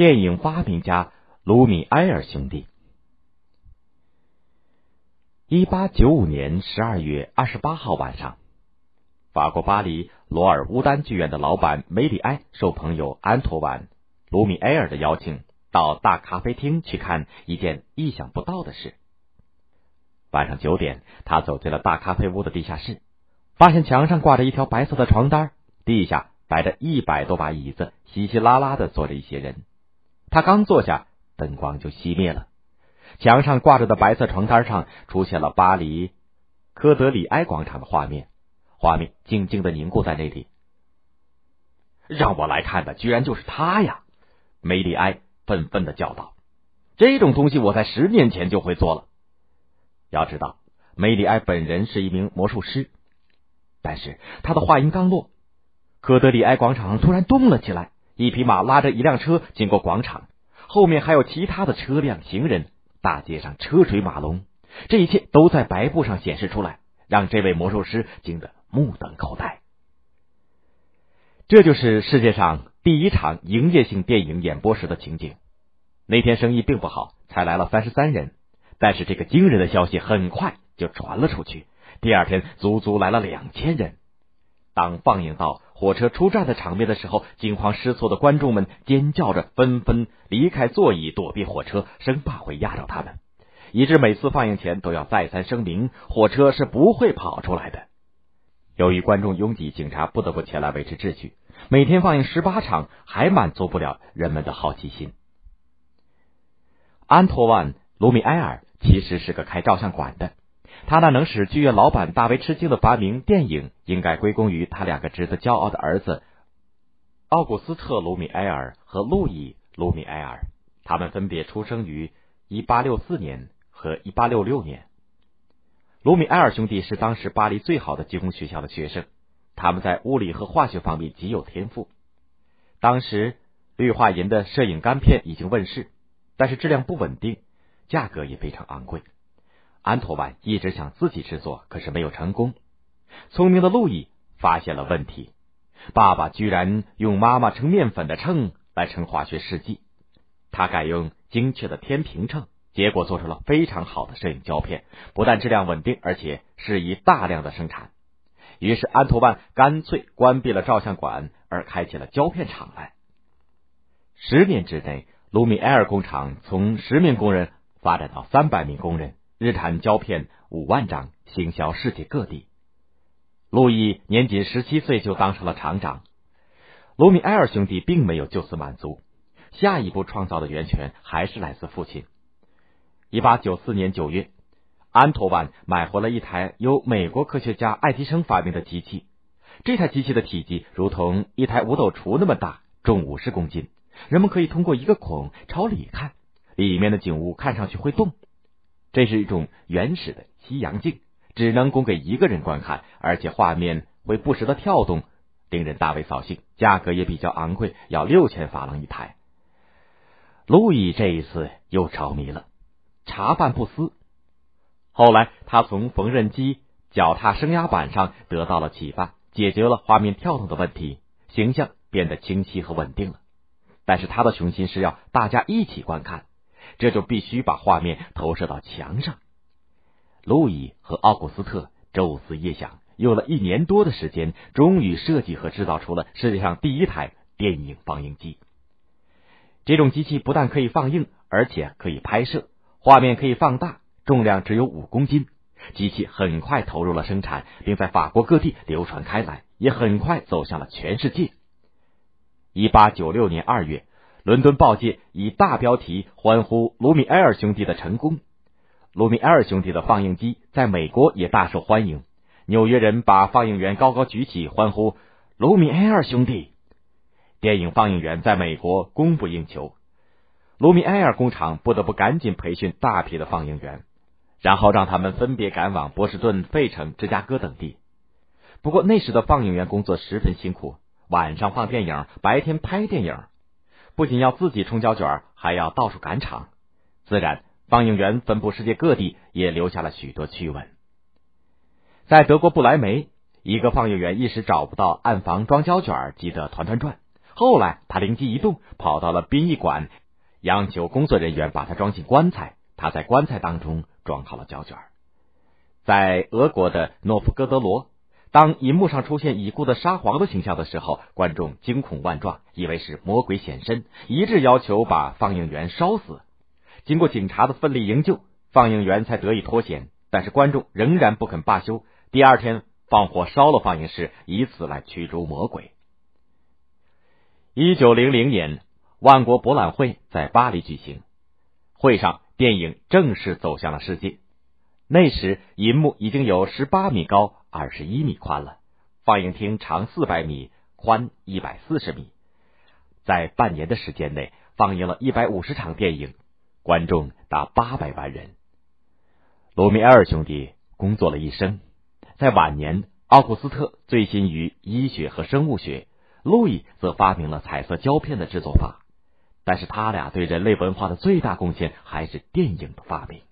电影发明家卢米埃尔兄弟。一八九五年十二月二十八号晚上，法国巴黎罗尔乌丹剧院的老板梅里埃受朋友安托万·卢米埃尔的邀请，到大咖啡厅去看一件意想不到的事。晚上九点，他走进了大咖啡屋的地下室，发现墙上挂着一条白色的床单，地下摆着一百多把椅子，稀稀拉拉的坐着一些人。他刚坐下，灯光就熄灭了。墙上挂着的白色床单上出现了巴黎科德里埃广场的画面，画面静静的凝固在那里。让我来看的居然就是他呀！梅里埃愤愤的叫道：“这种东西我在十年前就会做了。”要知道，梅里埃本人是一名魔术师。但是他的话音刚落，科德里埃广场突然动了起来，一匹马拉着一辆车经过广场，后面还有其他的车辆、行人。大街上车水马龙，这一切都在白布上显示出来，让这位魔术师惊得目瞪口呆。这就是世界上第一场营业性电影演播时的情景。那天生意并不好，才来了三十三人，但是这个惊人的消息很快就传了出去。第二天，足足来了两千人。当放映到火车出站的场面的时候，惊慌失措的观众们尖叫着，纷纷离开座椅，躲避火车，生怕会压着他们。以致每次放映前都要再三声明，火车是不会跑出来的。由于观众拥挤，警察不得不前来维持秩序。每天放映十八场，还满足不了人们的好奇心。安托万·卢米埃尔其实是个开照相馆的。他那能使剧院老板大为吃惊的发明——电影，应该归功于他两个值得骄傲的儿子奥古斯特·卢米埃尔和路易·卢米埃尔。他们分别出生于一八六四年和一八六六年。卢米埃尔兄弟是当时巴黎最好的技工学校的学生，他们在物理和化学方面极有天赋。当时氯化银的摄影干片已经问世，但是质量不稳定，价格也非常昂贵。安托万一直想自己制作，可是没有成功。聪明的路易发现了问题，爸爸居然用妈妈称面粉的秤来称化学试剂，他改用精确的天平秤，结果做出了非常好的摄影胶片，不但质量稳定，而且适宜大量的生产。于是安托万干脆关闭了照相馆，而开启了胶片厂来。十年之内，卢米埃尔工厂从十名工人发展到三百名工人。日产胶片五万张，行销世界各地。路易年仅十七岁就当上了厂长。卢米埃尔兄弟并没有就此满足，下一步创造的源泉还是来自父亲。一八九四年九月，安托万买回了一台由美国科学家爱迪生发明的机器。这台机器的体积如同一台五斗橱那么大，重五十公斤。人们可以通过一个孔朝里看，里面的景物看上去会动。这是一种原始的西洋镜，只能供给一个人观看，而且画面会不时的跳动，令人大为扫兴。价格也比较昂贵，要六千法郎一台。路易这一次又着迷了，茶饭不思。后来他从缝纫机、脚踏升压板上得到了启发，解决了画面跳动的问题，形象变得清晰和稳定了。但是他的雄心是要大家一起观看。这就必须把画面投射到墙上。路易和奥古斯特昼思夜想，用了一年多的时间，终于设计和制造出了世界上第一台电影放映机。这种机器不但可以放映，而且可以拍摄，画面可以放大，重量只有五公斤。机器很快投入了生产，并在法国各地流传开来，也很快走向了全世界。一八九六年二月。伦敦报界以大标题欢呼卢米埃尔兄弟的成功。卢米埃尔兄弟的放映机在美国也大受欢迎。纽约人把放映员高高举起，欢呼卢米埃尔兄弟。电影放映员在美国供不应求。卢米埃尔工厂不得不赶紧培训大批的放映员，然后让他们分别赶往波士顿、费城、芝加哥等地。不过那时的放映员工作十分辛苦，晚上放电影，白天拍电影。不仅要自己冲胶卷，还要到处赶场，自然放映员分布世界各地，也留下了许多趣闻。在德国不来梅，一个放映员一时找不到暗房装胶卷，急得团团转。后来他灵机一动，跑到了殡仪馆，央求工作人员把他装进棺材。他在棺材当中装好了胶卷。在俄国的诺夫哥德罗，当银幕上出现已故的沙皇的形象的时候，观众惊恐万状，以为是魔鬼显身，一致要求把放映员烧死。经过警察的奋力营救，放映员才得以脱险。但是观众仍然不肯罢休，第二天放火烧了放映室，以此来驱逐魔鬼。一九零零年，万国博览会在巴黎举行，会上电影正式走向了世界。那时，银幕已经有十八米高、二十一米宽了，放映厅长四百米，宽一百四十米，在半年的时间内放映了一百五十场电影。观众达八百万人。卢米埃尔兄弟工作了一生，在晚年，奥古斯特醉心于医学和生物学，路易则发明了彩色胶片的制作法。但是他俩对人类文化的最大贡献还是电影的发明。